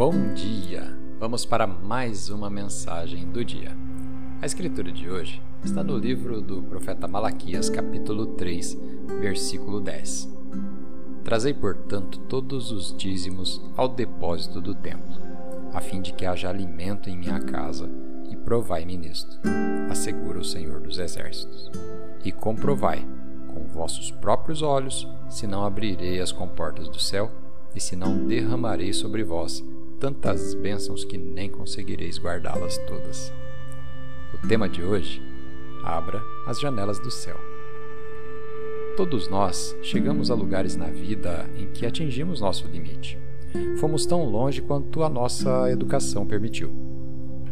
Bom dia! Vamos para mais uma mensagem do dia. A escritura de hoje está no livro do profeta Malaquias, capítulo 3, versículo 10. Trazei, portanto, todos os dízimos ao depósito do templo, a fim de que haja alimento em minha casa, e provai-me nisto, assegura o Senhor dos Exércitos. E comprovai com vossos próprios olhos, se não abrirei as comportas do céu, e se não derramarei sobre vós tantas bênçãos que nem conseguireis guardá-las todas. O tema de hoje: Abra as janelas do céu. Todos nós chegamos a lugares na vida em que atingimos nosso limite. Fomos tão longe quanto a nossa educação permitiu.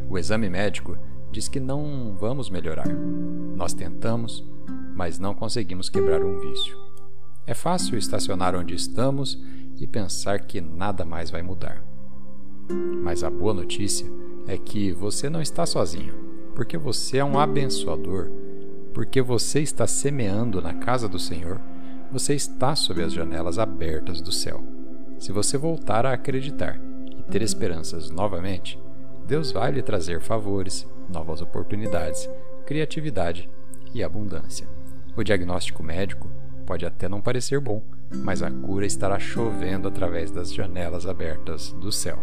O exame médico diz que não vamos melhorar. Nós tentamos, mas não conseguimos quebrar um vício. É fácil estacionar onde estamos e pensar que nada mais vai mudar. Mas a boa notícia é que você não está sozinho, porque você é um abençoador, porque você está semeando na casa do Senhor, você está sob as janelas abertas do céu. Se você voltar a acreditar e ter esperanças novamente, Deus vai lhe trazer favores, novas oportunidades, criatividade e abundância. O diagnóstico médico pode até não parecer bom, mas a cura estará chovendo através das janelas abertas do céu.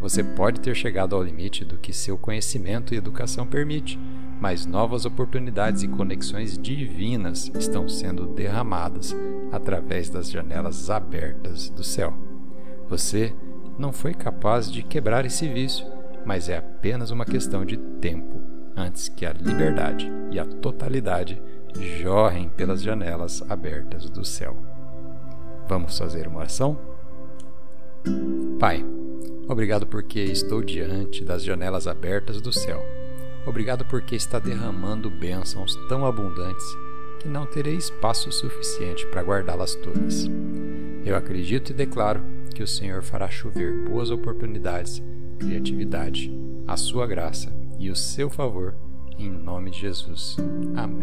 Você pode ter chegado ao limite do que seu conhecimento e educação permite, mas novas oportunidades e conexões divinas estão sendo derramadas através das janelas abertas do céu. Você não foi capaz de quebrar esse vício, mas é apenas uma questão de tempo antes que a liberdade e a totalidade jorrem pelas janelas abertas do céu. Vamos fazer uma oração? Pai, Obrigado porque estou diante das janelas abertas do céu. Obrigado porque está derramando bênçãos tão abundantes que não terei espaço suficiente para guardá-las todas. Eu acredito e declaro que o Senhor fará chover boas oportunidades, criatividade, a sua graça e o seu favor, em nome de Jesus. Amém.